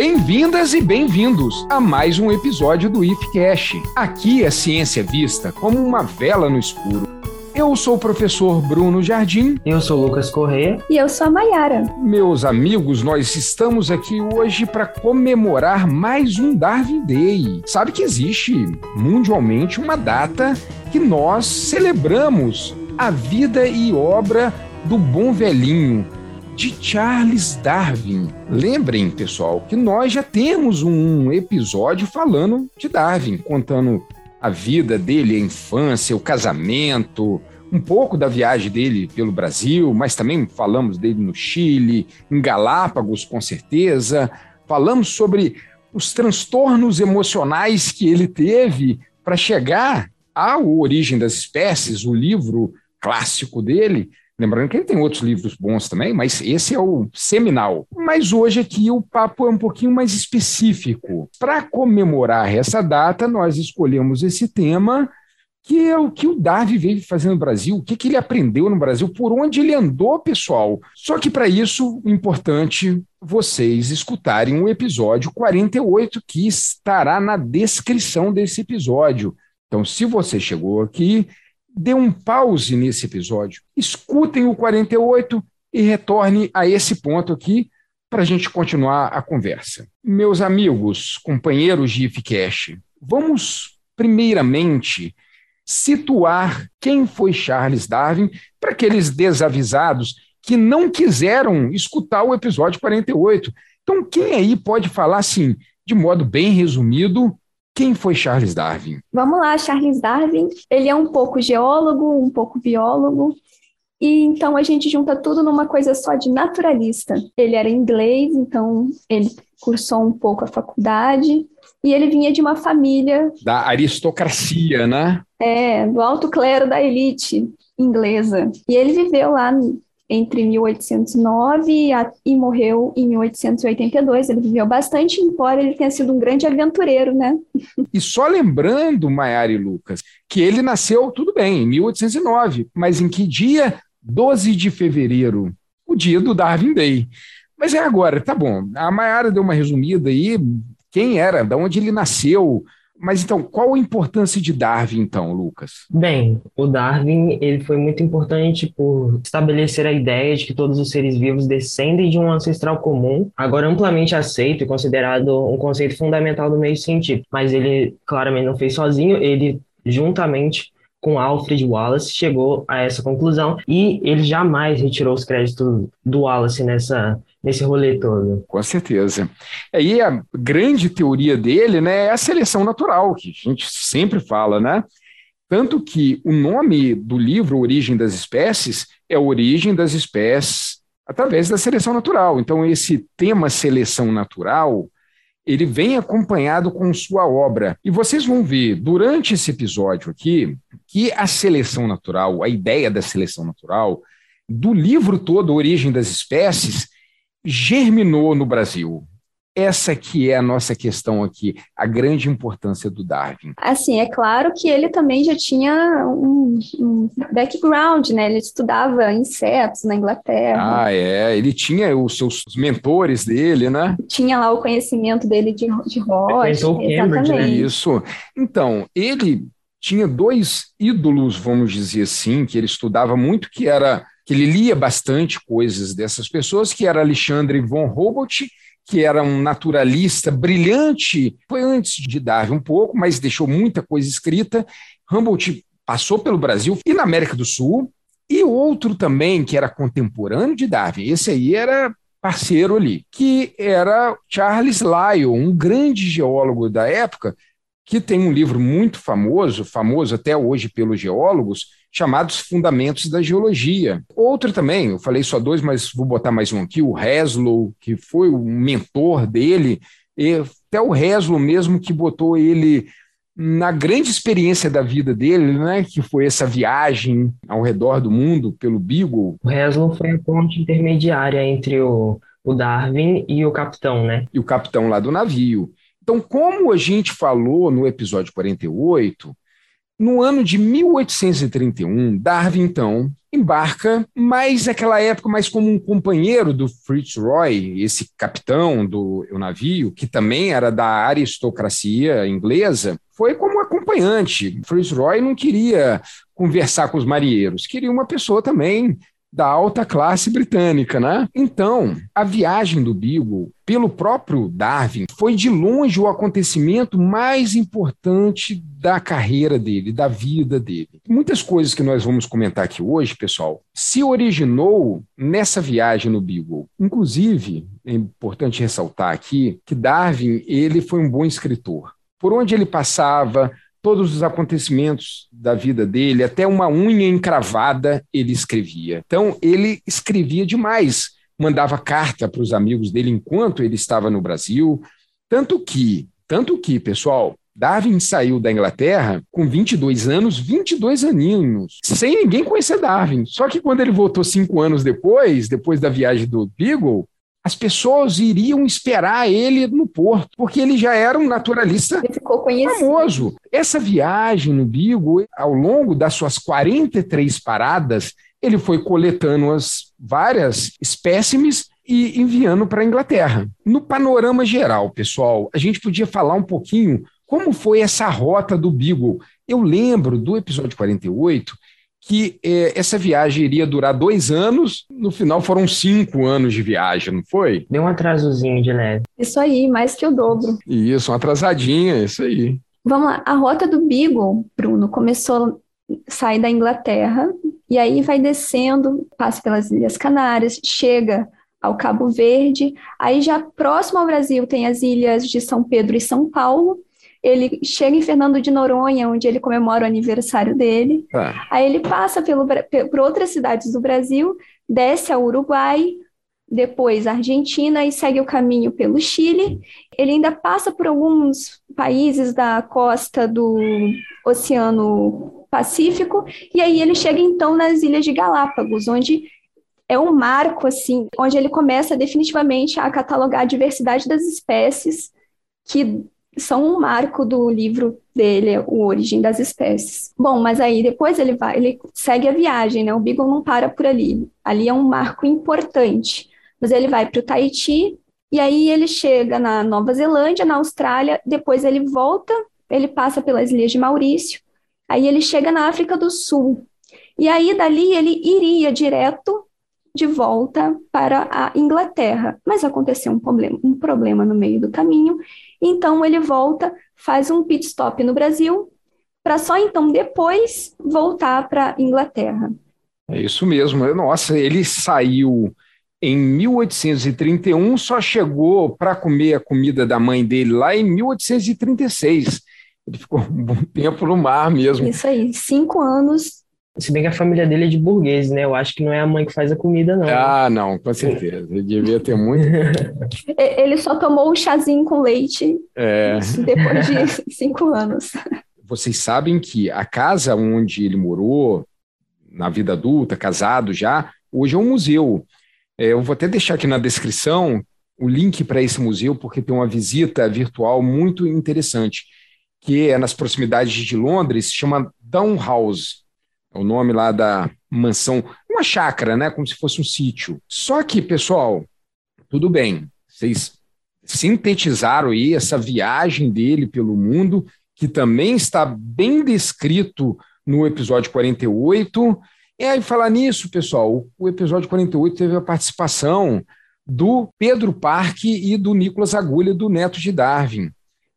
Bem-vindas e bem-vindos a mais um episódio do IFCast. Aqui é ciência vista como uma vela no escuro. Eu sou o professor Bruno Jardim. Eu sou o Lucas Corrêa. E eu sou a Maiara. Meus amigos, nós estamos aqui hoje para comemorar mais um Darwin Day. Sabe que existe mundialmente uma data que nós celebramos a vida e obra do bom velhinho, de Charles Darwin. Lembrem, pessoal, que nós já temos um episódio falando de Darwin, contando a vida dele, a infância, o casamento, um pouco da viagem dele pelo Brasil, mas também falamos dele no Chile, em Galápagos, com certeza. Falamos sobre os transtornos emocionais que ele teve para chegar à origem das espécies, o livro clássico dele, Lembrando que ele tem outros livros bons também, mas esse é o seminal. Mas hoje aqui o papo é um pouquinho mais específico. Para comemorar essa data, nós escolhemos esse tema, que é o que o Darwin veio fazendo no Brasil, o que, que ele aprendeu no Brasil, por onde ele andou, pessoal. Só que para isso, importante vocês escutarem o episódio 48, que estará na descrição desse episódio. Então, se você chegou aqui dê um pause nesse episódio, escutem o 48 e retorne a esse ponto aqui para a gente continuar a conversa. Meus amigos, companheiros de IFCast, vamos primeiramente situar quem foi Charles Darwin para aqueles desavisados que não quiseram escutar o episódio 48. Então, quem aí pode falar assim, de modo bem resumido, quem foi Charles Darwin? Vamos lá, Charles Darwin. Ele é um pouco geólogo, um pouco biólogo, e então a gente junta tudo numa coisa só de naturalista. Ele era inglês, então ele cursou um pouco a faculdade e ele vinha de uma família da aristocracia, né? É, do alto clero da elite inglesa. E ele viveu lá entre 1809 e morreu em 1882. Ele viveu bastante, embora ele tenha sido um grande aventureiro, né? E só lembrando, Maiara e Lucas, que ele nasceu, tudo bem, em 1809, mas em que dia? 12 de fevereiro, o dia do Darwin Day. Mas é agora, tá bom. A Maiara deu uma resumida aí, quem era, de onde ele nasceu, mas então, qual a importância de Darwin, então, Lucas? Bem, o Darwin ele foi muito importante por estabelecer a ideia de que todos os seres vivos descendem de um ancestral comum, agora amplamente aceito e considerado um conceito fundamental do meio científico. Mas ele claramente não fez sozinho, ele juntamente com Alfred Wallace chegou a essa conclusão e ele jamais retirou os créditos do Wallace nessa nesse rolê todo. Com certeza. Aí a grande teoria dele né, é a seleção natural, que a gente sempre fala, né? Tanto que o nome do livro Origem das Espécies é origem das espécies através da seleção natural. Então, esse tema seleção natural, ele vem acompanhado com sua obra. E vocês vão ver durante esse episódio aqui que a seleção natural, a ideia da seleção natural, do livro todo Origem das Espécies, germinou no Brasil? Essa que é a nossa questão aqui, a grande importância do Darwin. Assim, é claro que ele também já tinha um, um background, né? Ele estudava insetos na Inglaterra. Ah, é. Ele tinha os seus mentores dele, né? Tinha lá o conhecimento dele de, de rocha. Exatamente. Né? Isso. Então, ele tinha dois ídolos, vamos dizer assim, que ele estudava muito, que era que ele lia bastante coisas dessas pessoas, que era Alexandre von Humboldt, que era um naturalista brilhante, foi antes de Darwin um pouco, mas deixou muita coisa escrita. Humboldt passou pelo Brasil e na América do Sul, e outro também que era contemporâneo de Darwin, esse aí era parceiro ali, que era Charles Lyell, um grande geólogo da época, que tem um livro muito famoso, famoso até hoje pelos geólogos, chamados Fundamentos da Geologia. Outro também, eu falei só dois, mas vou botar mais um aqui, o Heslow, que foi o mentor dele, e até o Heslow mesmo que botou ele na grande experiência da vida dele, né, que foi essa viagem ao redor do mundo pelo Beagle. O Heslow foi a ponte intermediária entre o, o Darwin e o capitão, né? E o capitão lá do navio. Então, como a gente falou no episódio 48, no ano de 1831, Darwin, então, embarca, mais naquela época, mais como um companheiro do Fritz Roy, esse capitão do navio, que também era da aristocracia inglesa, foi como acompanhante. Fritz Roy não queria conversar com os marinheiros, queria uma pessoa também da alta classe britânica, né? Então, a viagem do Beagle, pelo próprio Darwin, foi de longe o acontecimento mais importante da carreira dele, da vida dele. Muitas coisas que nós vamos comentar aqui hoje, pessoal, se originou nessa viagem no Beagle. Inclusive, é importante ressaltar aqui que Darwin, ele foi um bom escritor. Por onde ele passava, todos os acontecimentos da vida dele, até uma unha encravada ele escrevia. Então, ele escrevia demais, mandava carta para os amigos dele enquanto ele estava no Brasil, tanto que, tanto que, pessoal, Darwin saiu da Inglaterra com 22 anos, 22 aninhos, sem ninguém conhecer Darwin. Só que quando ele voltou cinco anos depois, depois da viagem do Beagle, as pessoas iriam esperar ele no porto, porque ele já era um naturalista famoso. Essa viagem no Beagle, ao longo das suas 43 paradas, ele foi coletando as várias espécimes e enviando para a Inglaterra. No panorama geral, pessoal, a gente podia falar um pouquinho como foi essa rota do Beagle. Eu lembro do episódio 48 que eh, essa viagem iria durar dois anos, no final foram cinco anos de viagem, não foi? Deu um atrasozinho de leve. Isso aí, mais que o dobro. Isso, uma atrasadinha, isso aí. Vamos lá, a rota do Beagle, Bruno, começou sai da Inglaterra e aí vai descendo, passa pelas Ilhas Canárias, chega ao Cabo Verde, aí já próximo ao Brasil tem as ilhas de São Pedro e São Paulo, ele chega em Fernando de Noronha, onde ele comemora o aniversário dele. Ah. Aí ele passa pelo, por outras cidades do Brasil, desce ao Uruguai, depois a Argentina e segue o caminho pelo Chile. Ele ainda passa por alguns países da costa do Oceano Pacífico e aí ele chega então nas Ilhas de Galápagos, onde é um marco assim, onde ele começa definitivamente a catalogar a diversidade das espécies que são um marco do livro dele, O Origem das Espécies. Bom, mas aí depois ele vai, ele segue a viagem, né? O Beagle não para por ali. Ali é um marco importante. Mas ele vai para o Tahiti e aí ele chega na Nova Zelândia, na Austrália, depois ele volta, ele passa pelas Ilhas de Maurício, aí ele chega na África do Sul. E aí dali ele iria direto de volta para a Inglaterra, mas aconteceu um problema, um problema no meio do caminho então ele volta, faz um pit stop no Brasil, para só então depois voltar para Inglaterra. É isso mesmo. Nossa, ele saiu em 1831, só chegou para comer a comida da mãe dele lá em 1836. Ele ficou um bom tempo no mar mesmo. Isso aí, cinco anos se bem que a família dele é de burguês, né? Eu acho que não é a mãe que faz a comida, não. Ah, não, com certeza. Ele devia ter muito. Ele só tomou o chazinho com leite é. depois de cinco anos. Vocês sabem que a casa onde ele morou, na vida adulta, casado já, hoje é um museu. É, eu vou até deixar aqui na descrição o link para esse museu, porque tem uma visita virtual muito interessante, que é nas proximidades de Londres, chama Down House o nome lá da mansão, uma chácara, né? Como se fosse um sítio. Só que, pessoal, tudo bem, vocês sintetizaram aí essa viagem dele pelo mundo, que também está bem descrito no episódio 48. E aí, falar nisso, pessoal, o episódio 48 teve a participação do Pedro Parque e do Nicolas Agulha, do Neto de Darwin.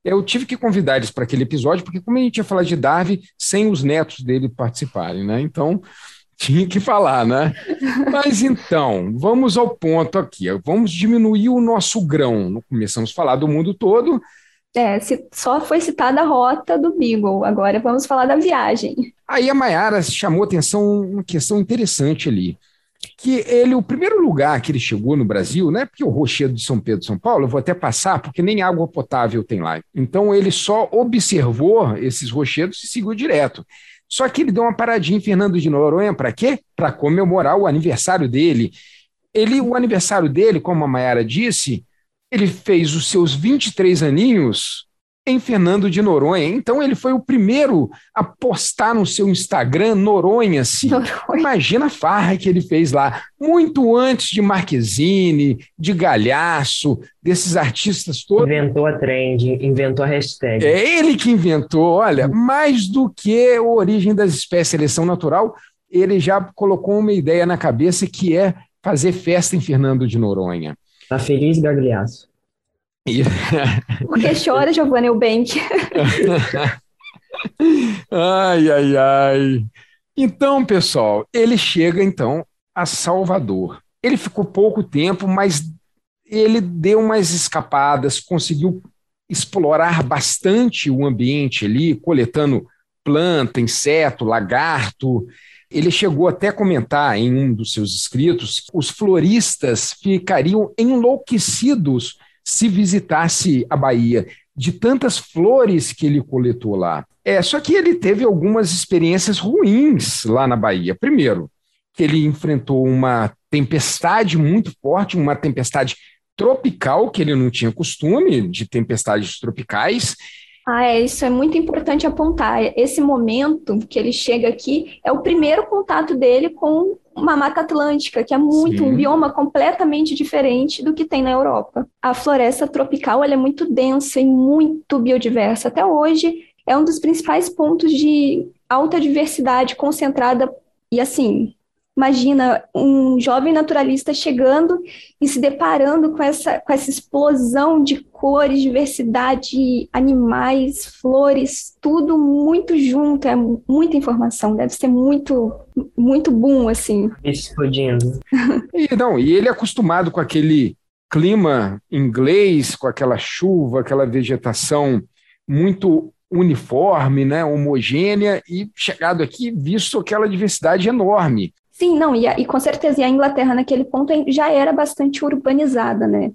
Eu tive que convidar eles para aquele episódio, porque como a gente ia falar de Darwin sem os netos dele participarem, né? Então, tinha que falar, né? Mas então, vamos ao ponto aqui. Vamos diminuir o nosso grão. Começamos a falar do mundo todo. É, só foi citada a rota do Beagle, agora vamos falar da viagem. Aí a Mayara chamou atenção uma questão interessante ali que ele, o primeiro lugar que ele chegou no Brasil, né? Porque o Rochedo de São Pedro São Paulo, eu vou até passar, porque nem água potável tem lá. Então ele só observou esses rochedos e seguiu direto. Só que ele deu uma paradinha em Fernando de Noronha para quê? Para comemorar o aniversário dele. Ele, o aniversário dele, como a Mayara disse, ele fez os seus 23 aninhos em Fernando de Noronha. Então ele foi o primeiro a postar no seu Instagram Noronha, assim. Noronha. Imagina a farra que ele fez lá, muito antes de Marquezine, de Galhaço, desses artistas todos. Inventou a trend, inventou a hashtag. É ele que inventou, olha, mais do que a origem das espécies, seleção natural, ele já colocou uma ideia na cabeça que é fazer festa em Fernando de Noronha. Tá feliz, Gagliasso? E... Por que chora, Giovanni Eubank? ai, ai, ai. Então, pessoal, ele chega então a Salvador. Ele ficou pouco tempo, mas ele deu umas escapadas, conseguiu explorar bastante o ambiente ali, coletando planta, inseto, lagarto. Ele chegou até a comentar em um dos seus escritos que os floristas ficariam enlouquecidos se visitasse a Bahia, de tantas flores que ele coletou lá. É, só que ele teve algumas experiências ruins lá na Bahia. Primeiro, que ele enfrentou uma tempestade muito forte, uma tempestade tropical, que ele não tinha costume de tempestades tropicais, ah, é, isso é muito importante apontar. Esse momento que ele chega aqui é o primeiro contato dele com uma mata atlântica, que é muito Sim. um bioma completamente diferente do que tem na Europa. A floresta tropical é muito densa e muito biodiversa. Até hoje é um dos principais pontos de alta diversidade concentrada e assim Imagina um jovem naturalista chegando e se deparando com essa, com essa explosão de cores, diversidade, animais, flores, tudo muito junto, é muita informação, deve ser muito, muito bom, assim. Explodindo. e, não, e ele é acostumado com aquele clima inglês, com aquela chuva, aquela vegetação muito uniforme, né, homogênea, e chegado aqui, visto aquela diversidade enorme. Sim, não, e, e com certeza e a Inglaterra naquele ponto já era bastante urbanizada, né?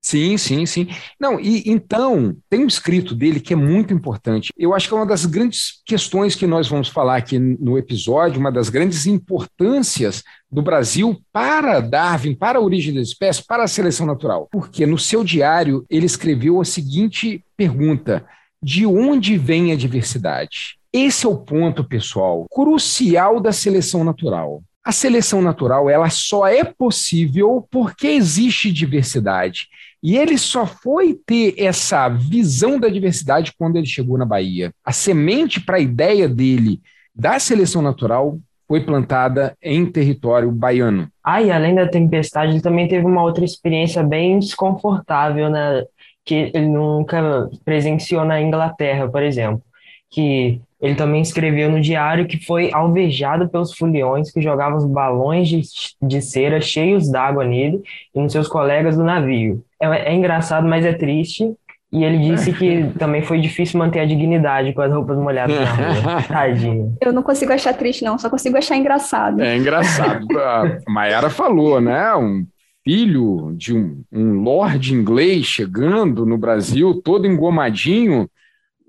Sim, sim, sim. Não, e então, tem um escrito dele que é muito importante. Eu acho que é uma das grandes questões que nós vamos falar aqui no episódio, uma das grandes importâncias do Brasil para Darwin, para a origem das espécies, para a seleção natural. Porque no seu diário ele escreveu a seguinte pergunta: de onde vem a diversidade? Esse é o ponto, pessoal, crucial da seleção natural. A seleção natural ela só é possível porque existe diversidade. E ele só foi ter essa visão da diversidade quando ele chegou na Bahia. A semente para a ideia dele da seleção natural foi plantada em território baiano. Ah, e além da tempestade, ele também teve uma outra experiência bem desconfortável, né? Que ele nunca presenciou na Inglaterra, por exemplo. Que ele também escreveu no diário que foi alvejado pelos foliões que jogavam os balões de, de cera cheios d'água nele e nos seus colegas do navio. É, é engraçado, mas é triste. E ele disse que também foi difícil manter a dignidade com as roupas molhadas na rua. Tadinho. Eu não consigo achar triste, não, só consigo achar engraçado. É engraçado. A Mayara falou, né? Um filho de um, um lord inglês chegando no Brasil, todo engomadinho,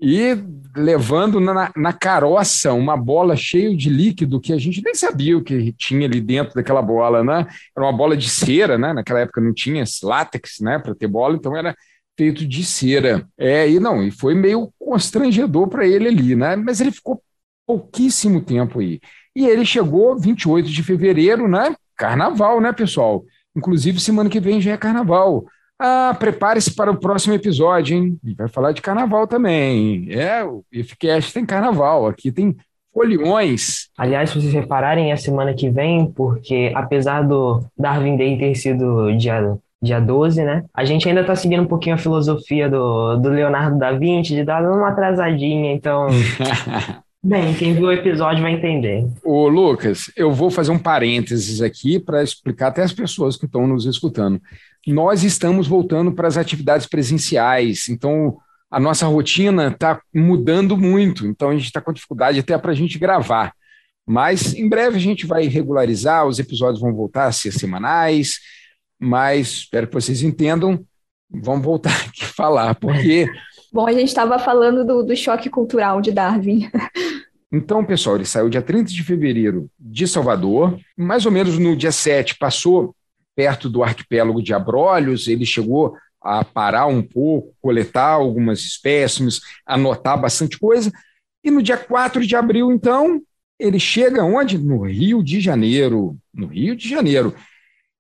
e levando na, na caroça uma bola cheia de líquido que a gente nem sabia o que tinha ali dentro daquela bola, né? Era uma bola de cera, né? Naquela época não tinha látex, né? Para ter bola, então era feito de cera. É, e não, e foi meio constrangedor para ele ali, né? Mas ele ficou pouquíssimo tempo aí. E ele chegou 28 de fevereiro, né? Carnaval, né, pessoal? Inclusive, semana que vem já é carnaval. Ah, prepare-se para o próximo episódio, hein? Vai falar de carnaval também. É, o IFCast tem carnaval, aqui tem foliões. Aliás, se vocês repararem, a semana que vem, porque apesar do Darwin Day ter sido dia, dia 12, né? A gente ainda está seguindo um pouquinho a filosofia do, do Leonardo da Vinci, de dar uma atrasadinha, então. Bem, quem viu o episódio vai entender. Ô, Lucas, eu vou fazer um parênteses aqui para explicar até as pessoas que estão nos escutando nós estamos voltando para as atividades presenciais, então a nossa rotina está mudando muito, então a gente está com dificuldade até para a gente gravar. Mas em breve a gente vai regularizar, os episódios vão voltar a ser semanais, mas espero que vocês entendam. Vamos voltar aqui falar, porque. Bom, a gente estava falando do, do choque cultural de Darwin. Então, pessoal, ele saiu dia 30 de fevereiro de Salvador, mais ou menos no dia 7 passou perto do arquipélago de Abrolhos, ele chegou a parar um pouco, coletar algumas espécimes, anotar bastante coisa. E no dia 4 de abril, então, ele chega onde? No Rio de Janeiro. No Rio de Janeiro.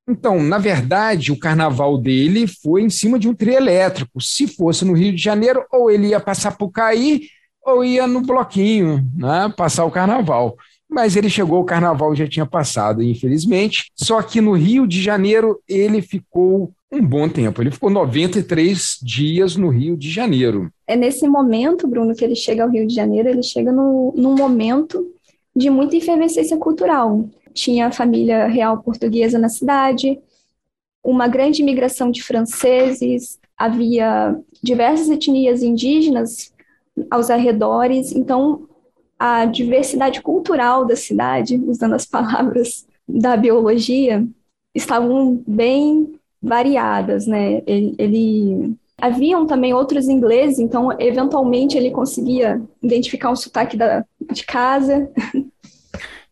Então, na verdade, o carnaval dele foi em cima de um trio elétrico. Se fosse no Rio de Janeiro, ou ele ia passar por cair, ou ia no bloquinho, né, passar o carnaval. Mas ele chegou, o carnaval já tinha passado, infelizmente. Só que no Rio de Janeiro ele ficou um bom tempo. Ele ficou 93 dias no Rio de Janeiro. É nesse momento, Bruno, que ele chega ao Rio de Janeiro, ele chega no, num momento de muita efervescência cultural. Tinha família real portuguesa na cidade, uma grande imigração de franceses, havia diversas etnias indígenas aos arredores, então a diversidade cultural da cidade, usando as palavras da biologia, estavam bem variadas, né? Ele, ele, haviam também outros ingleses, então eventualmente ele conseguia identificar um sotaque da, de casa.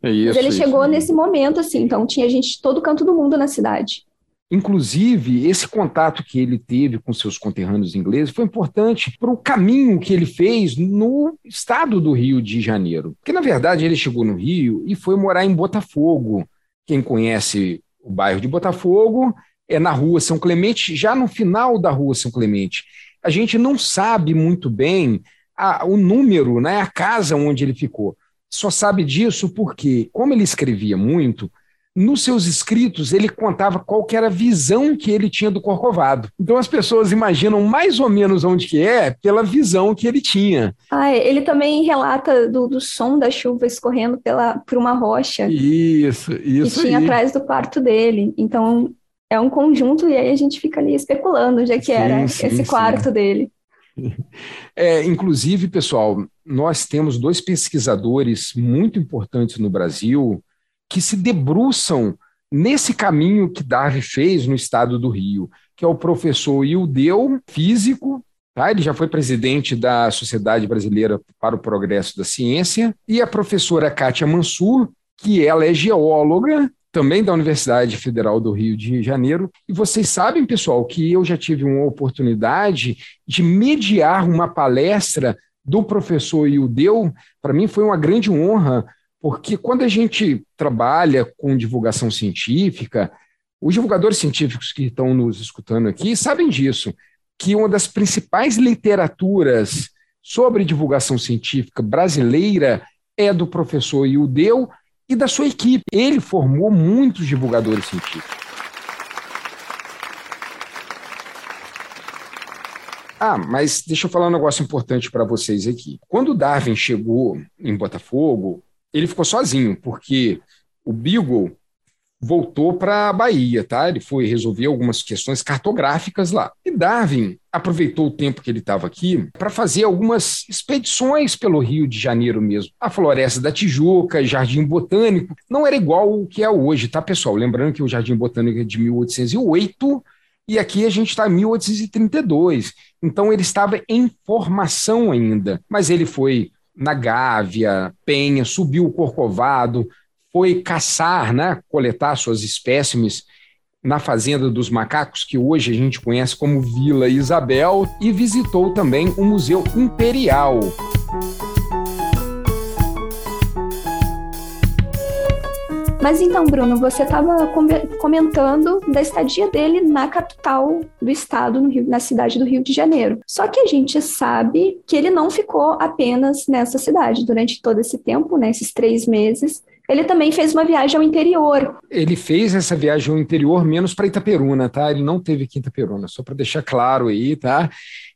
É isso, Mas ele isso, chegou nesse momento assim, então tinha gente de todo canto do mundo na cidade. Inclusive, esse contato que ele teve com seus conterrâneos ingleses foi importante para o caminho que ele fez no estado do Rio de Janeiro. Porque, na verdade, ele chegou no Rio e foi morar em Botafogo. Quem conhece o bairro de Botafogo é na rua São Clemente, já no final da rua São Clemente. A gente não sabe muito bem a, o número, né, a casa onde ele ficou. Só sabe disso porque, como ele escrevia muito, nos seus escritos ele contava qual que era a visão que ele tinha do Corcovado. Então as pessoas imaginam mais ou menos onde que é pela visão que ele tinha. Ah, ele também relata do, do som da chuva escorrendo pela, por uma rocha. Isso, isso. Que tinha aí. atrás do quarto dele. Então é um conjunto e aí a gente fica ali especulando onde é que sim, era sim, esse quarto sim. dele. É, inclusive, pessoal, nós temos dois pesquisadores muito importantes no Brasil que se debruçam nesse caminho que Darwin fez no estado do Rio, que é o professor Ildeu, físico, tá? ele já foi presidente da Sociedade Brasileira para o Progresso da Ciência, e a professora Kátia Mansur, que ela é geóloga, também da Universidade Federal do Rio de Janeiro. E vocês sabem, pessoal, que eu já tive uma oportunidade de mediar uma palestra do professor Ildeu. Para mim foi uma grande honra, porque quando a gente trabalha com divulgação científica, os divulgadores científicos que estão nos escutando aqui sabem disso, que uma das principais literaturas sobre divulgação científica brasileira é do professor Ildeu e da sua equipe. Ele formou muitos divulgadores científicos. Ah, mas deixa eu falar um negócio importante para vocês aqui. Quando Darwin chegou em Botafogo, ele ficou sozinho, porque o Beagle voltou para a Bahia, tá? Ele foi resolver algumas questões cartográficas lá. E Darwin aproveitou o tempo que ele estava aqui para fazer algumas expedições pelo Rio de Janeiro mesmo. A Floresta da Tijuca, Jardim Botânico, não era igual o que é hoje, tá, pessoal? Lembrando que o Jardim Botânico é de 1808 e aqui a gente está em 1832. Então ele estava em formação ainda, mas ele foi na Gávea, Penha, subiu o Corcovado, foi caçar, né, coletar suas espécimes na Fazenda dos Macacos, que hoje a gente conhece como Vila Isabel, e visitou também o Museu Imperial. Mas então, Bruno, você estava comentando da estadia dele na capital do estado, Rio, na cidade do Rio de Janeiro. Só que a gente sabe que ele não ficou apenas nessa cidade durante todo esse tempo, né, esses três meses. Ele também fez uma viagem ao interior. Ele fez essa viagem ao interior, menos para Itaperuna, tá? Ele não teve aqui em Itaperuna, só para deixar claro aí, tá?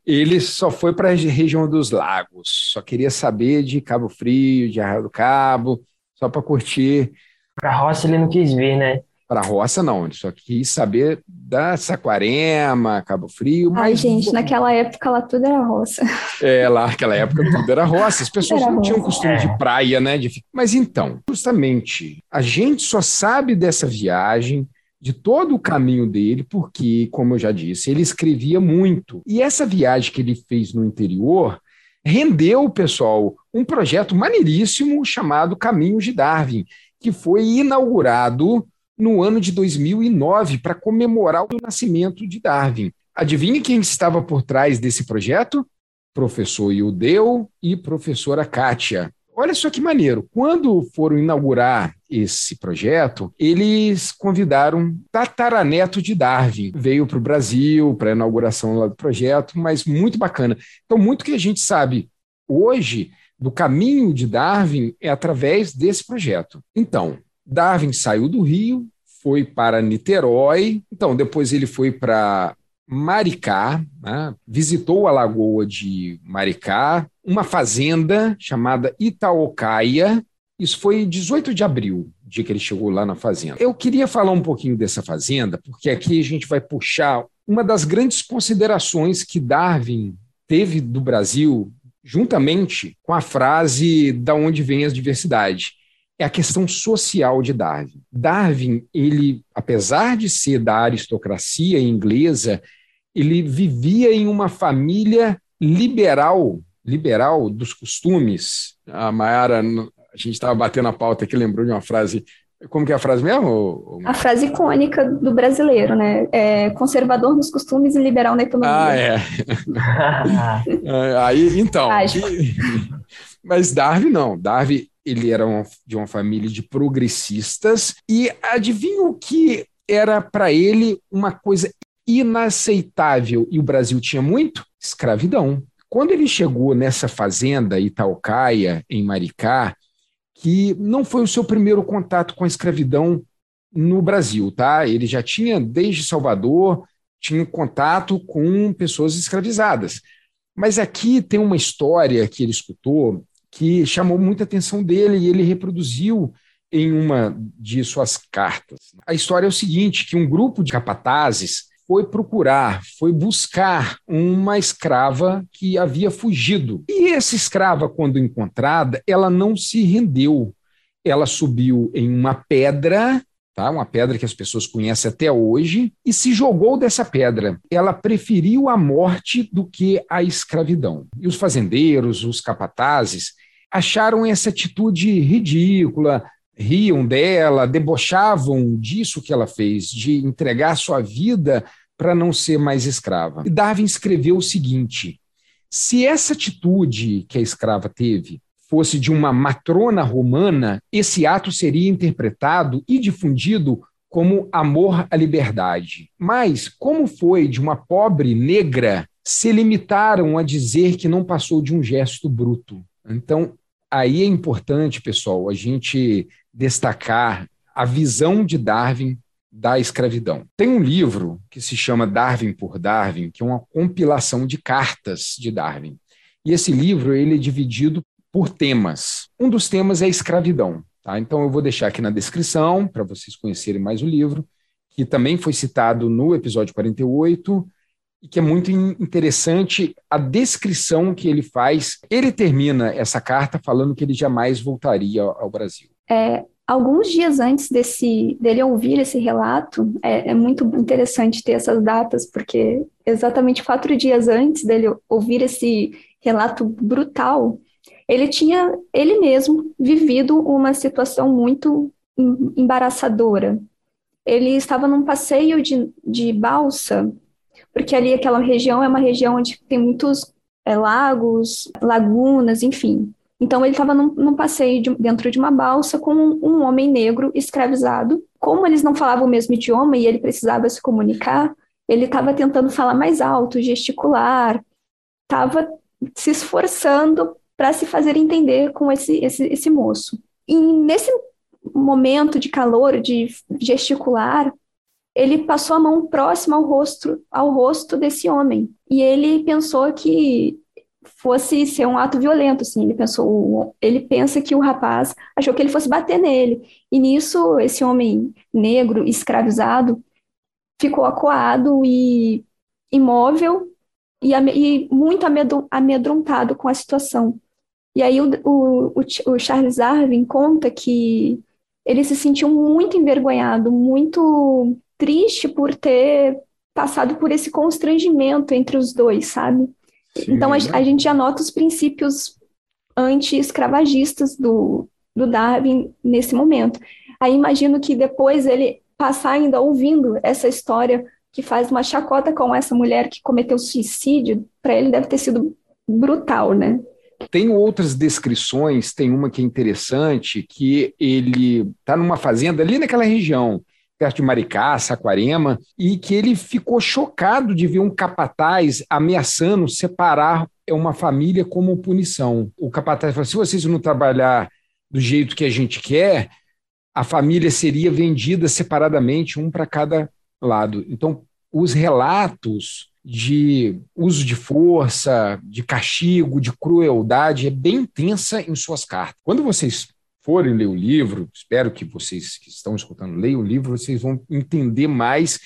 Ele só foi para a região dos lagos, só queria saber de Cabo Frio, de Arraio do Cabo, só para curtir Pra roça ele não quis vir, né? Para roça não, ele só quis saber da Saquarema, Cabo Frio. Ai, gente, naquela época lá tudo era roça. É, lá naquela época tudo era roça. As pessoas era não roça. tinham costume é. de praia, né? De... Mas então, justamente, a gente só sabe dessa viagem de todo o caminho dele, porque, como eu já disse, ele escrevia muito. E essa viagem que ele fez no interior rendeu, pessoal, um projeto maneiríssimo chamado Caminhos de Darwin, que foi inaugurado no ano de 2009 para comemorar o nascimento de Darwin. Adivinha quem estava por trás desse projeto? Professor Yudeu e professora Kátia. Olha só que maneiro. Quando foram inaugurar esse projeto, eles convidaram tataraneto de Darwin. Veio para o Brasil para a inauguração lá do projeto, mas muito bacana. Então, muito que a gente sabe hoje do caminho de Darwin é através desse projeto. Então, Darwin saiu do Rio, foi para Niterói, então depois ele foi para Maricá, né? visitou a lagoa de Maricá, uma fazenda chamada Itaocaia. Isso foi 18 de abril, dia que ele chegou lá na fazenda. Eu queria falar um pouquinho dessa fazenda, porque aqui a gente vai puxar uma das grandes considerações que Darwin teve do Brasil, juntamente com a frase da onde vem a diversidade é a questão social de Darwin. Darwin, ele, apesar de ser da aristocracia inglesa, ele vivia em uma família liberal, liberal dos costumes. A Mayara, a gente estava batendo a pauta aqui, lembrou de uma frase. Como que é a frase mesmo? A frase icônica do brasileiro, né? É conservador nos costumes e liberal na economia. Ah, é. é aí, então. E, mas Darwin não. Darwin, ele era uma, de uma família de progressistas e adivinha o que era para ele uma coisa inaceitável e o Brasil tinha muito? Escravidão. Quando ele chegou nessa fazenda Itaucaia, em Maricá, que não foi o seu primeiro contato com a escravidão no Brasil, tá? Ele já tinha, desde Salvador, tinha contato com pessoas escravizadas. Mas aqui tem uma história que ele escutou que chamou muita atenção dele e ele reproduziu em uma de suas cartas. A história é o seguinte, que um grupo de capatazes foi procurar, foi buscar uma escrava que havia fugido. E essa escrava, quando encontrada, ela não se rendeu. Ela subiu em uma pedra, tá? uma pedra que as pessoas conhecem até hoje, e se jogou dessa pedra. Ela preferiu a morte do que a escravidão. E os fazendeiros, os capatazes, acharam essa atitude ridícula, riam dela, debochavam disso que ela fez, de entregar sua vida para não ser mais escrava. E Darwin escreveu o seguinte: se essa atitude que a escrava teve fosse de uma matrona romana, esse ato seria interpretado e difundido como amor à liberdade. Mas, como foi de uma pobre negra, se limitaram a dizer que não passou de um gesto bruto. Então, aí é importante, pessoal, a gente destacar a visão de Darwin da escravidão. Tem um livro que se chama Darwin por Darwin, que é uma compilação de cartas de Darwin. E esse livro ele é dividido por temas. Um dos temas é escravidão. Tá? Então eu vou deixar aqui na descrição para vocês conhecerem mais o livro, que também foi citado no episódio 48 e que é muito interessante a descrição que ele faz. Ele termina essa carta falando que ele jamais voltaria ao Brasil. É, alguns dias antes desse, dele ouvir esse relato, é, é, muito interessante ter essas datas, porque exatamente quatro dias antes dele ouvir esse relato brutal, ele tinha ele mesmo vivido uma situação muito embaraçadora. Ele estava num passeio de, de balsa porque ali aquela região é uma região onde tem muitos é, lagos, lagunas, enfim. Então ele estava num, num, passeio de, dentro de uma balsa com um, um, homem negro escravizado. Como eles não falavam o mesmo idioma e ele precisava se comunicar, ele estava tentando falar mais alto, gesticular, estava se esforçando para se fazer entender com esse, esse, esse moço. E nesse momento de calor, de gesticular, ele passou a mão próxima ao rosto, ao rosto desse homem. E ele pensou que fosse ser um ato violento, assim, ele pensou, ele pensa que o rapaz achou que ele fosse bater nele. E nisso, esse homem negro, escravizado, ficou acuado e imóvel e, e muito amedrontado com a situação. E aí o, o, o Charles Darwin conta que ele se sentiu muito envergonhado, muito triste por ter passado por esse constrangimento entre os dois, sabe? Sim, então a, a, gente já nota os princípios anti-escravagistas do, do Darwin nesse momento. Aí imagino que depois ele passar ainda ouvindo essa história que faz uma chacota com essa mulher que cometeu suicídio, para ele deve ter sido brutal, né? Tem outras descrições, tem uma que é interessante, que ele está numa fazenda ali naquela região, perto de Maricá, Saquarema, e que ele ficou chocado de ver um capataz ameaçando separar uma família como punição. O capataz falou: se vocês não trabalhar do jeito que a gente quer, a família seria vendida separadamente, um para cada lado. Então, os relatos de uso de força, de castigo, de crueldade, é bem intensa em suas cartas. Quando vocês forem ler o livro, espero que vocês que estão escutando leiam o livro, vocês vão entender mais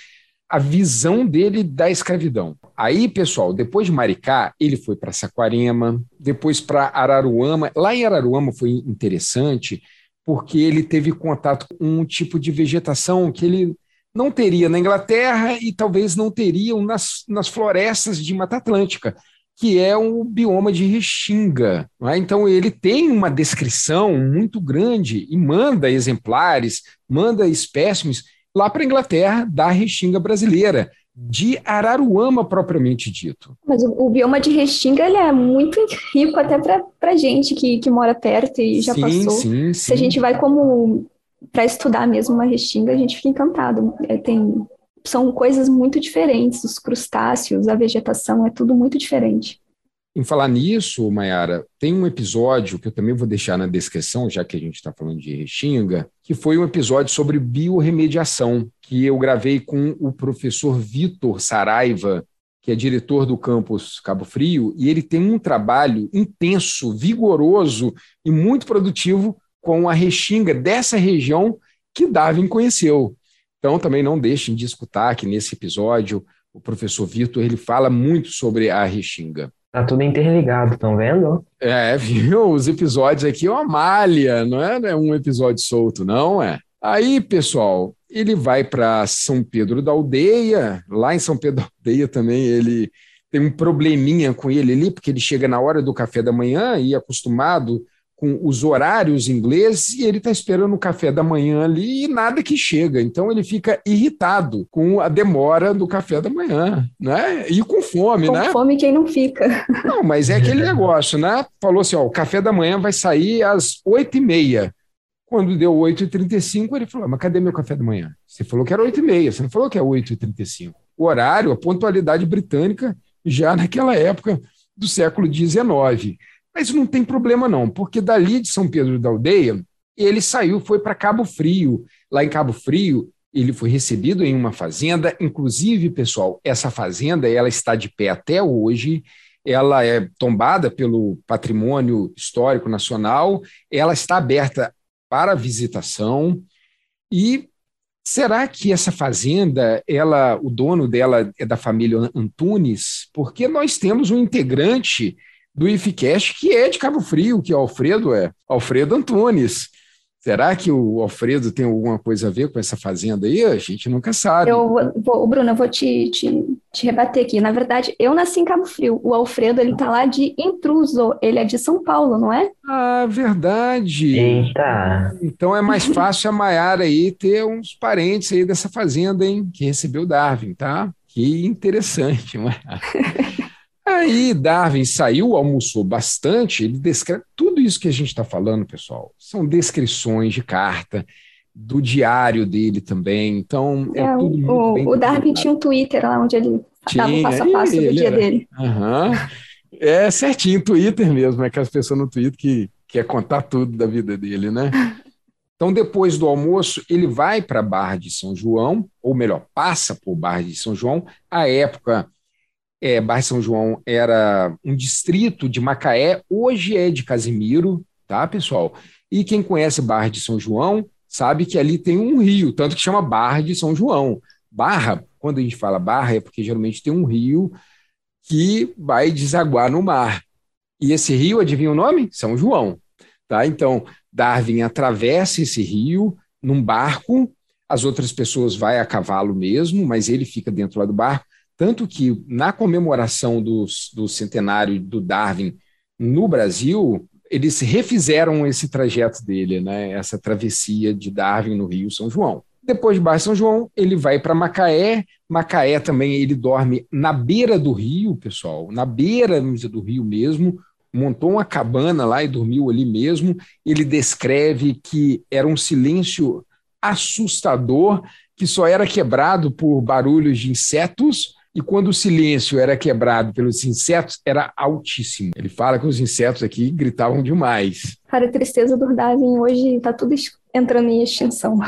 a visão dele da escravidão. Aí, pessoal, depois de Maricá, ele foi para Saquarema, depois para Araruama. Lá em Araruama foi interessante porque ele teve contato com um tipo de vegetação que ele não teria na Inglaterra e talvez não teriam nas, nas florestas de Mata Atlântica, que é o bioma de Restinga. É? Então, ele tem uma descrição muito grande e manda exemplares, manda espécimes lá para a Inglaterra da Restinga brasileira, de Araruama propriamente dito. Mas o, o, bioma de Restinga ele é muito rico até para gente que, que mora perto e já sim, passou. Sim, sim. Se a gente vai como para estudar mesmo uma restinga, a gente fica encantado. É, tem, são coisas muito diferentes, os crustáceos, a vegetação, é tudo muito diferente. Em falar nisso, Mayara, tem um episódio que eu também vou deixar na descrição, já que a gente está falando de Restinga, que foi um episódio sobre biorremediação, que eu gravei com o professor Vitor Saraiva, que é diretor do campus Cabo Frio, e ele tem um trabalho intenso, vigoroso e muito produtivo com a Restinga dessa região que Darwin conheceu. Então, também não deixem de escutar que nesse episódio o professor Vitor ele fala muito sobre a Restinga. Tá tudo interligado, estão vendo? É, viu? Os episódios aqui é uma malha, não é, não é um episódio solto, não é? Aí, pessoal, ele vai para São Pedro da Aldeia. Lá em São Pedro da Aldeia também ele tem um probleminha com ele ali, porque ele chega na hora do café da manhã e acostumado com os horários ingleses e ele está esperando o café da manhã ali e nada que chega. Então ele fica irritado com a demora do café da manhã, né? E com fome, com né? Com fome quem não fica. Não, mas é aquele negócio, né? Falou assim, ó, o café da manhã vai sair às oito e meia. Quando deu 8h35, ele falou, mas cadê meu café da manhã? Você falou que era 8h30, você não falou que é 8h35. O horário, a pontualidade britânica, já naquela época do século XIX. Mas não tem problema não, porque dali de São Pedro da Aldeia, ele saiu, foi para Cabo Frio. Lá em Cabo Frio, ele foi recebido em uma fazenda, inclusive, pessoal, essa fazenda, ela está de pé até hoje, ela é tombada pelo Patrimônio Histórico Nacional, ela está aberta para visitação e será que essa fazenda, ela, o dono dela é da família Antunes? Porque nós temos um integrante do IFCast, que é de Cabo Frio, que o Alfredo é, Alfredo Antunes. Será que o Alfredo tem alguma coisa a ver com essa fazenda aí? A gente nunca sabe. Eu vou, Bruno, eu vou te, te, te rebater aqui. Na verdade, eu nasci em Cabo Frio. O Alfredo, ele tá lá de intruso. Ele é de São Paulo, não é? Ah, verdade. Eita. Então é mais fácil a Maiara aí ter uns parentes aí dessa fazenda, hein? Que recebeu Darwin, tá? Que interessante, Maiara. Aí Darwin saiu, almoçou bastante, ele descreve tudo isso que a gente está falando, pessoal. São descrições de carta, do diário dele também. Então, é, é tudo o, o Darwin tinha um Twitter lá onde ele tinha, dava o passo a passo do dia era, dele. Uhum. É certinho, Twitter mesmo, é que as pessoas no Twitter que quer contar tudo da vida dele, né? Então, depois do almoço, ele vai para a Barra de São João, ou melhor, passa por Barra de São João. À época, é, Barra São João era um distrito de Macaé, hoje é de Casimiro, tá, pessoal? E quem conhece Barra de São João sabe que ali tem um rio, tanto que chama Barra de São João. Barra, quando a gente fala barra, é porque geralmente tem um rio que vai desaguar no mar. E esse rio, adivinha o nome? São João. Tá? Então, Darwin atravessa esse rio num barco, as outras pessoas vão a cavalo mesmo, mas ele fica dentro lá do barco. Tanto que, na comemoração dos, do centenário do Darwin no Brasil, eles refizeram esse trajeto dele, né? essa travessia de Darwin no Rio São João. Depois de Barra São João, ele vai para Macaé. Macaé também ele dorme na beira do rio, pessoal, na beira do rio mesmo. Montou uma cabana lá e dormiu ali mesmo. Ele descreve que era um silêncio assustador, que só era quebrado por barulhos de insetos e quando o silêncio era quebrado pelos insetos, era altíssimo. Ele fala que os insetos aqui gritavam demais. Para a tristeza do Darwin, hoje está tudo entrando em extinção.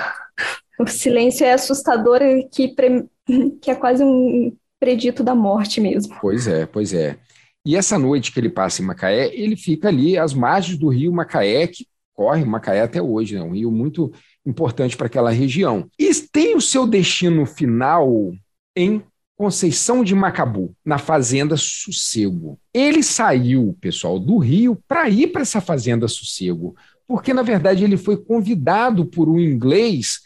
O silêncio é assustador, que, pre... que é quase um predito da morte mesmo. Pois é, pois é. E essa noite que ele passa em Macaé, ele fica ali às margens do rio Macaé, que corre Macaé até hoje, né? um rio muito importante para aquela região. E tem o seu destino final em Conceição de Macabu, na fazenda Sossego. Ele saiu, pessoal, do Rio para ir para essa fazenda Sossego, porque na verdade ele foi convidado por um inglês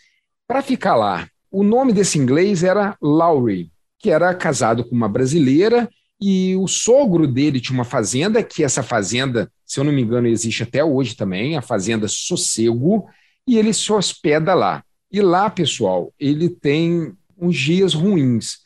para ficar lá. O nome desse inglês era Lowry, que era casado com uma brasileira e o sogro dele tinha uma fazenda, que essa fazenda, se eu não me engano, existe até hoje também, a fazenda Sossego, e ele se hospeda lá. E lá, pessoal, ele tem uns dias ruins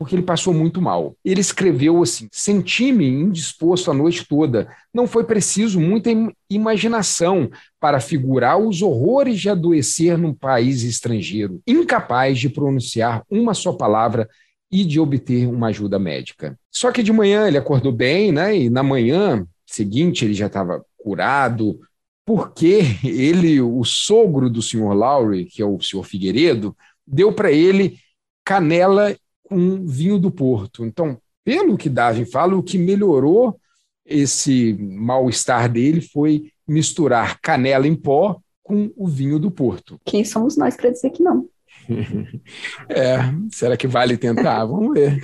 porque ele passou muito mal. Ele escreveu assim: Senti-me indisposto a noite toda. Não foi preciso muita imaginação para figurar os horrores de adoecer num país estrangeiro, incapaz de pronunciar uma só palavra e de obter uma ajuda médica. Só que de manhã ele acordou bem, né? E na manhã seguinte ele já estava curado, porque ele, o sogro do senhor Lowry, que é o senhor Figueiredo, deu para ele canela um vinho do Porto. Então, pelo que Darwin fala, o que melhorou esse mal-estar dele foi misturar canela em pó com o vinho do Porto. Quem somos nós para dizer que não? é, será que vale tentar? Vamos ver.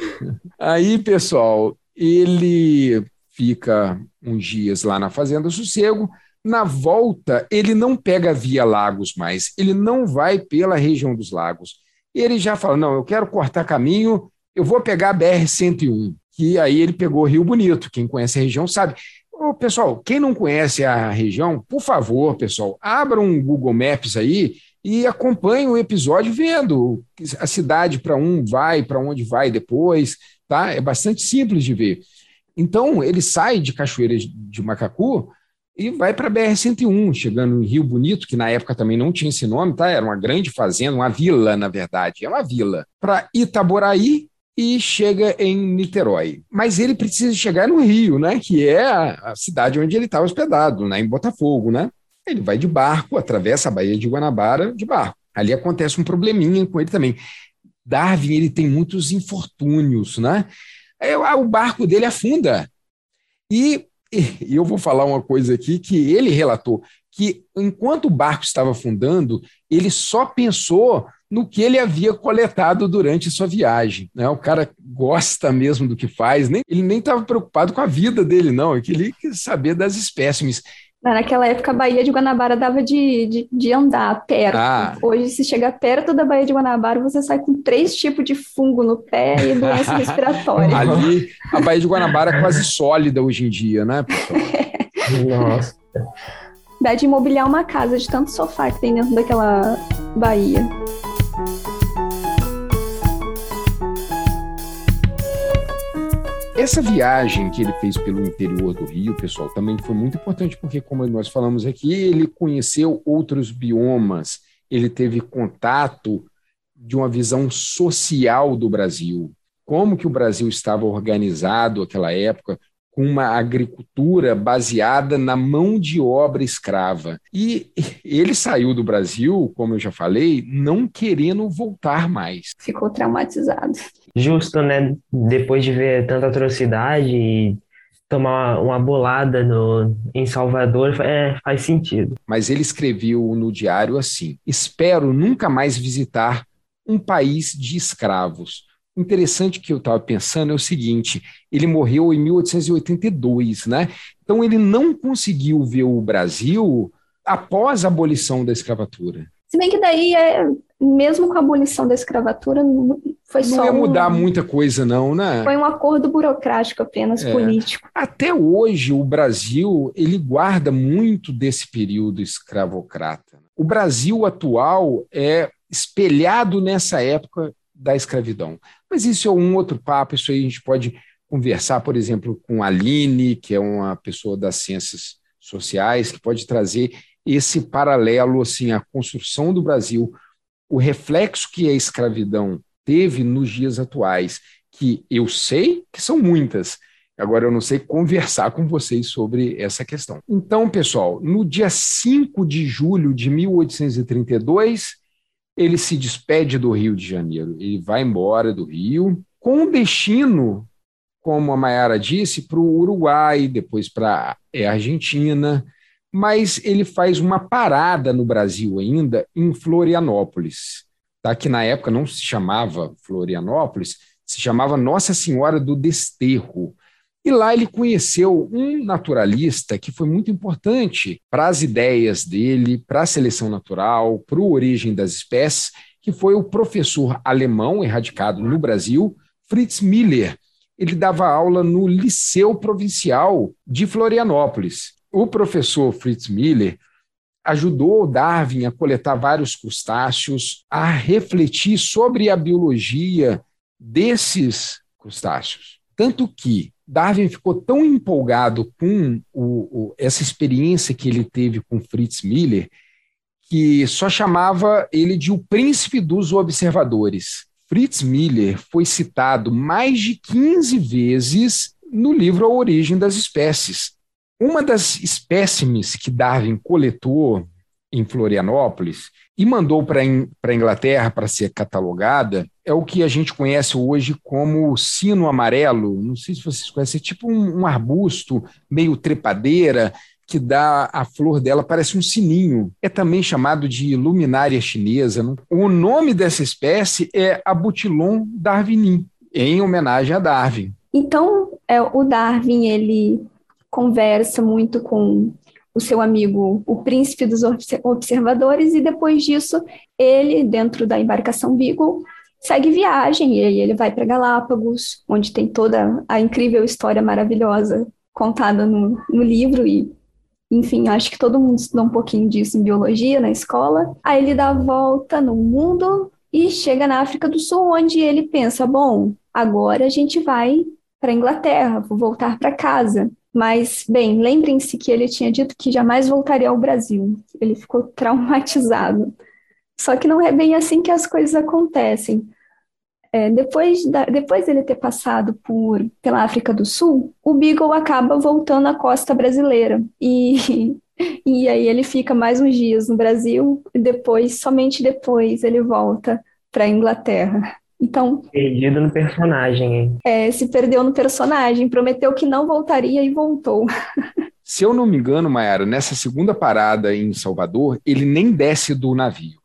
Aí, pessoal, ele fica uns dias lá na Fazenda Sossego. Na volta, ele não pega via Lagos mais, ele não vai pela região dos lagos ele já fala: não, eu quero cortar caminho, eu vou pegar a BR-101. Que aí ele pegou Rio Bonito. Quem conhece a região sabe. Ô, pessoal, quem não conhece a região, por favor, pessoal, abra um Google Maps aí e acompanhe o episódio vendo a cidade para um vai, para onde vai depois, tá? É bastante simples de ver. Então, ele sai de Cachoeira de Macacu e vai para a BR-101, chegando em Rio Bonito, que na época também não tinha esse nome, tá? Era uma grande fazenda, uma vila, na verdade, é uma vila, para Itaboraí e chega em Niterói. Mas ele precisa chegar no Rio, né? Que é a, cidade onde ele estava hospedado, né? Em Botafogo, né? Ele vai de barco, atravessa a Baía de Guanabara de barco. Ali acontece um probleminha com ele também. Darwin, ele tem muitos infortúnios, né? É, o barco dele afunda. E e eu vou falar uma coisa aqui que ele relatou, que enquanto o barco estava afundando, ele só pensou no que ele havia coletado durante sua viagem. Né? O cara gosta mesmo do que faz, nem, ele nem estava preocupado com a vida dele, não, ele queria saber das espécimes. Naquela época, a Baía de Guanabara dava de, de, de andar perto. Ah. Hoje, se chegar perto da Baía de Guanabara, você sai com três tipos de fungo no pé e doença respiratória. Ali, a Baía de Guanabara é quase sólida hoje em dia, né, pessoal? Nossa. Dá de imobiliar uma casa de tanto sofá que tem dentro daquela baía. Essa viagem que ele fez pelo interior do Rio, pessoal, também foi muito importante, porque, como nós falamos aqui, ele conheceu outros biomas, ele teve contato de uma visão social do Brasil, como que o Brasil estava organizado naquela época, com uma agricultura baseada na mão de obra escrava. E ele saiu do Brasil, como eu já falei, não querendo voltar mais. Ficou traumatizado. Justo, né? Depois de ver tanta atrocidade e tomar uma bolada no, em Salvador, é, faz sentido. Mas ele escreveu no diário assim: Espero nunca mais visitar um país de escravos interessante que eu estava pensando é o seguinte: ele morreu em 1882, né? Então ele não conseguiu ver o Brasil após a abolição da escravatura. Se bem que daí, é, mesmo com a abolição da escravatura, foi não só. Não ia mudar um, muita coisa, não, né? Foi um acordo burocrático apenas, é. político. Até hoje, o Brasil ele guarda muito desse período escravocrata. O Brasil atual é espelhado nessa época da escravidão. Mas isso é um outro papo, isso aí a gente pode conversar, por exemplo, com a Aline, que é uma pessoa das ciências sociais, que pode trazer esse paralelo, assim, a construção do Brasil, o reflexo que a escravidão teve nos dias atuais, que eu sei que são muitas, Agora eu não sei conversar com vocês sobre essa questão. Então, pessoal, no dia 5 de julho de 1832, ele se despede do Rio de Janeiro. Ele vai embora do Rio, com destino, como a Mayara disse, para o Uruguai, depois para a é, Argentina, mas ele faz uma parada no Brasil ainda, em Florianópolis, tá? que na época não se chamava Florianópolis, se chamava Nossa Senhora do Desterro. E lá ele conheceu um naturalista que foi muito importante para as ideias dele, para a seleção natural, para a origem das espécies, que foi o professor alemão erradicado no Brasil, Fritz Miller. Ele dava aula no Liceu Provincial de Florianópolis. O professor Fritz Miller ajudou Darwin a coletar vários crustáceos, a refletir sobre a biologia desses crustáceos. Tanto que Darwin ficou tão empolgado com o, o, essa experiência que ele teve com Fritz Miller que só chamava ele de o príncipe dos observadores. Fritz Miller foi citado mais de 15 vezes no livro A Origem das Espécies. Uma das espécimes que Darwin coletou em Florianópolis e mandou para a Inglaterra para ser catalogada, é o que a gente conhece hoje como sino amarelo. Não sei se vocês conhecem, é tipo um, um arbusto meio trepadeira que dá a flor dela parece um sininho. É também chamado de luminária chinesa. Não? O nome dessa espécie é Abutilon darwini, em homenagem a Darwin. Então, é, o Darwin ele conversa muito com o seu amigo, o príncipe dos observadores, e depois disso, ele, dentro da embarcação Beagle, segue viagem, e aí ele vai para Galápagos, onde tem toda a incrível história maravilhosa contada no, no livro, e enfim, acho que todo mundo estudou um pouquinho disso em biologia na escola. Aí ele dá a volta no mundo e chega na África do Sul, onde ele pensa: bom, agora a gente vai para a Inglaterra, vou voltar para casa. Mas, bem, lembrem-se que ele tinha dito que jamais voltaria ao Brasil. Ele ficou traumatizado. Só que não é bem assim que as coisas acontecem. É, depois, da, depois dele ter passado por, pela África do Sul, o Beagle acaba voltando à costa brasileira. E, e aí ele fica mais uns dias no Brasil, e depois, somente depois, ele volta para a Inglaterra. Então. Perdido no personagem, hein? É, se perdeu no personagem, prometeu que não voltaria e voltou. Se eu não me engano, Mayara, nessa segunda parada em Salvador, ele nem desce do navio.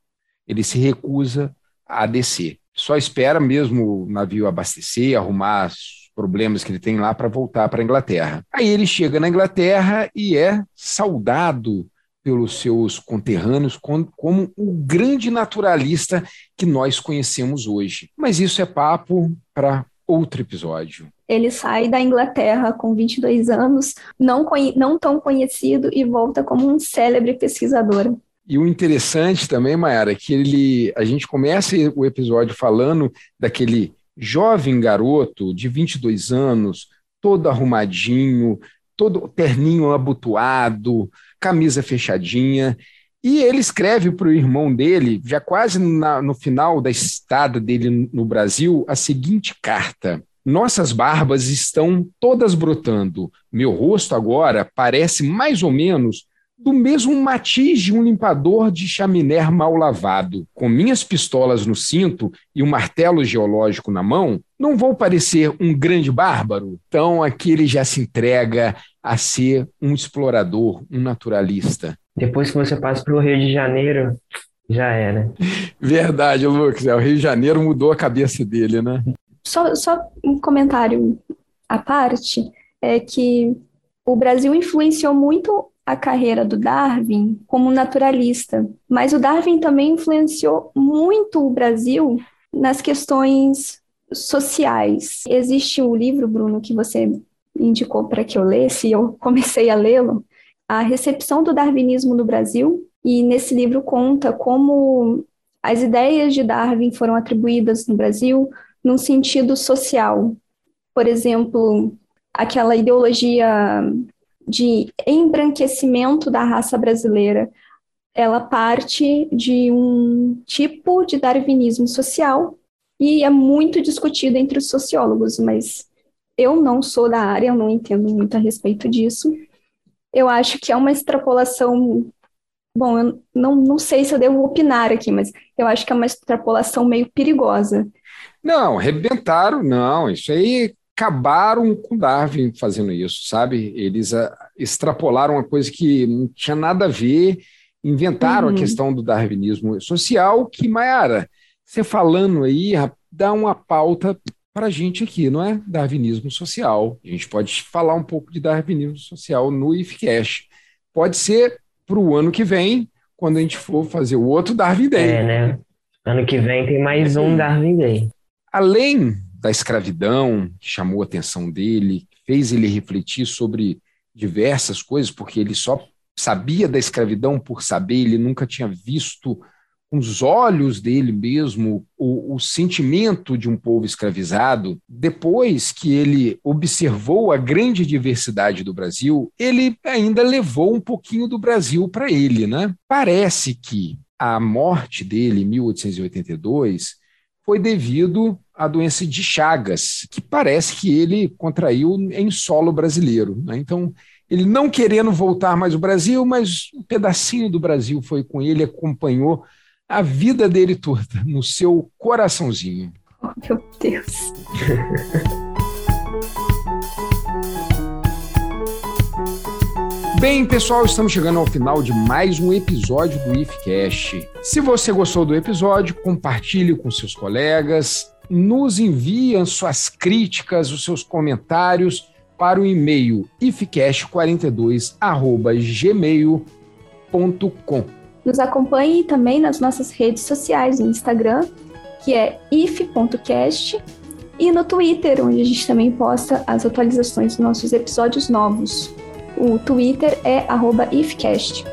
Ele se recusa a descer. Só espera mesmo o navio abastecer, arrumar os problemas que ele tem lá para voltar para a Inglaterra. Aí ele chega na Inglaterra e é saudado pelos seus conterrâneos como o grande naturalista que nós conhecemos hoje. Mas isso é papo para outro episódio. Ele sai da Inglaterra com 22 anos, não, não tão conhecido, e volta como um célebre pesquisador. E o interessante também, Mayara, é que ele, a gente começa o episódio falando daquele jovem garoto de 22 anos, todo arrumadinho, todo terninho abotoado, camisa fechadinha. E ele escreve para o irmão dele, já quase na, no final da estada dele no Brasil, a seguinte carta: Nossas barbas estão todas brotando. Meu rosto agora parece mais ou menos do mesmo matiz de um limpador de chaminé mal lavado. Com minhas pistolas no cinto e um martelo geológico na mão, não vou parecer um grande bárbaro? Então aqui ele já se entrega a ser um explorador, um naturalista. Depois que você passa pelo Rio de Janeiro, já era. Verdade, Lucas. É, o Rio de Janeiro mudou a cabeça dele, né? Só, só um comentário à parte é que o Brasil influenciou muito a carreira do Darwin como naturalista, mas o Darwin também influenciou muito o Brasil nas questões sociais. Existe o livro, Bruno, que você indicou para que eu lesse, e eu comecei a lê-lo, A Recepção do Darwinismo no Brasil, e nesse livro conta como As ideias de Darwin foram atribuídas no Brasil num sentido social. Por exemplo, aquela ideologia de embranquecimento da raça brasileira, ela parte de um tipo de darwinismo social e é muito discutido entre os sociólogos, mas eu não sou da área, eu não entendo muito a respeito disso. Eu acho que é uma extrapolação. Bom, eu não, não sei se eu devo opinar aqui, mas eu acho que é uma extrapolação meio perigosa. Não, rebentaram, não. Isso aí acabaram com Darwin fazendo isso, sabe? Eles a, ah, extrapolaram uma coisa que não tinha nada a ver, inventaram uhum. a questão do darwinismo social, que, Mayara, você falando aí, dá uma pauta para a gente aqui, não é? Darwinismo social. A gente pode falar um pouco de darwinismo social no IFCast. Pode ser para o ano que vem, quando a gente for fazer o outro Darwin Day. É, né? Ano que vem tem mais um Darwin Day. Além da escravidão, que chamou a atenção dele, fez ele refletir sobre diversas coisas, porque ele só sabia da escravidão por saber, ele nunca tinha visto com os olhos dele mesmo o, o, sentimento de um povo escravizado, depois que ele observou a grande diversidade do Brasil, ele ainda levou um pouquinho do Brasil para ele, né? Parece que a morte dele em 1882 foi devido à doença de Chagas, que parece que ele contraiu em solo brasileiro. Né? Então, ele não querendo voltar mais ao Brasil, mas um pedacinho do Brasil foi com ele, acompanhou a vida dele toda no seu coraçãozinho. Oh, meu Deus. Bem, pessoal, estamos chegando ao final de mais um episódio do IFCast. Se você gostou do episódio, compartilhe com seus colegas, nos envie suas críticas, os seus comentários para o e-mail ifcast42@gmail.com. Nos acompanhe também nas nossas redes sociais, no Instagram, que é if.cast, e no Twitter, onde a gente também posta as atualizações dos nossos episódios novos. O Twitter é ifcast.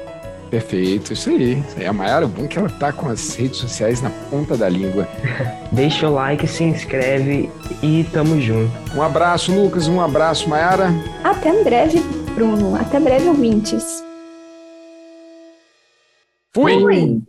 Perfeito, isso aí. Isso aí. A Mayara, é bom que ela tá com as redes sociais na ponta da língua. Deixa o like, se inscreve e tamo junto. Um abraço, Lucas. Um abraço, Mayara. Até breve, Bruno. Até breve, ouvintes. Fui. Fui.